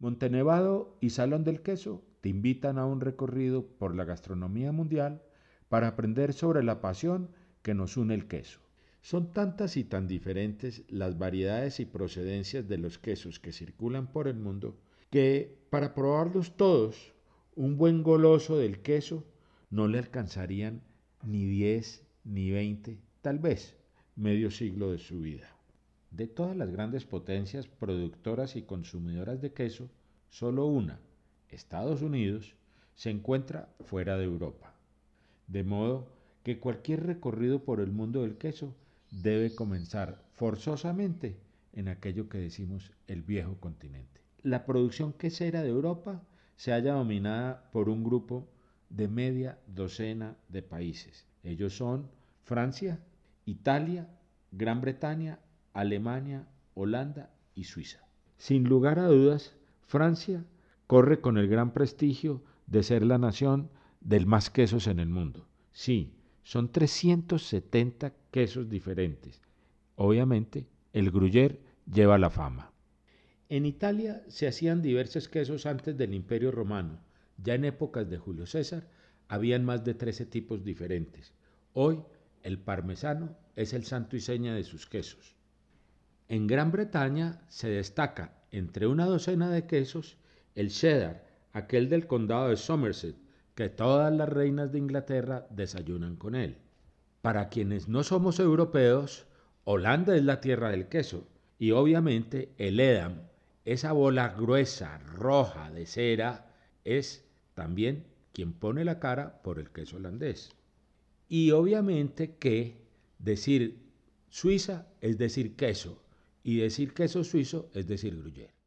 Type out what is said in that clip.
Montenevado y Salón del Queso te invitan a un recorrido por la gastronomía mundial para aprender sobre la pasión que nos une el queso. Son tantas y tan diferentes las variedades y procedencias de los quesos que circulan por el mundo que para probarlos todos, un buen goloso del queso no le alcanzarían ni 10 ni 20, tal vez medio siglo de su vida. De todas las grandes potencias productoras y consumidoras de queso, solo una, Estados Unidos, se encuentra fuera de Europa. De modo que cualquier recorrido por el mundo del queso debe comenzar forzosamente en aquello que decimos el viejo continente. La producción quesera de Europa se halla dominada por un grupo de media docena de países. Ellos son Francia, Italia, Gran Bretaña, Alemania, Holanda y Suiza. Sin lugar a dudas, Francia corre con el gran prestigio de ser la nación del más quesos en el mundo. Sí, son 370 quesos diferentes. Obviamente, el Gruyère lleva la fama. En Italia se hacían diversos quesos antes del Imperio Romano. Ya en épocas de Julio César habían más de 13 tipos diferentes. Hoy el parmesano es el santo y seña de sus quesos. En Gran Bretaña se destaca entre una docena de quesos el cheddar, aquel del condado de Somerset, que todas las reinas de Inglaterra desayunan con él. Para quienes no somos europeos, Holanda es la tierra del queso y obviamente el Edam, esa bola gruesa, roja de cera, es también quien pone la cara por el queso holandés. Y obviamente que decir Suiza es decir queso y decir queso suizo es decir gruyère.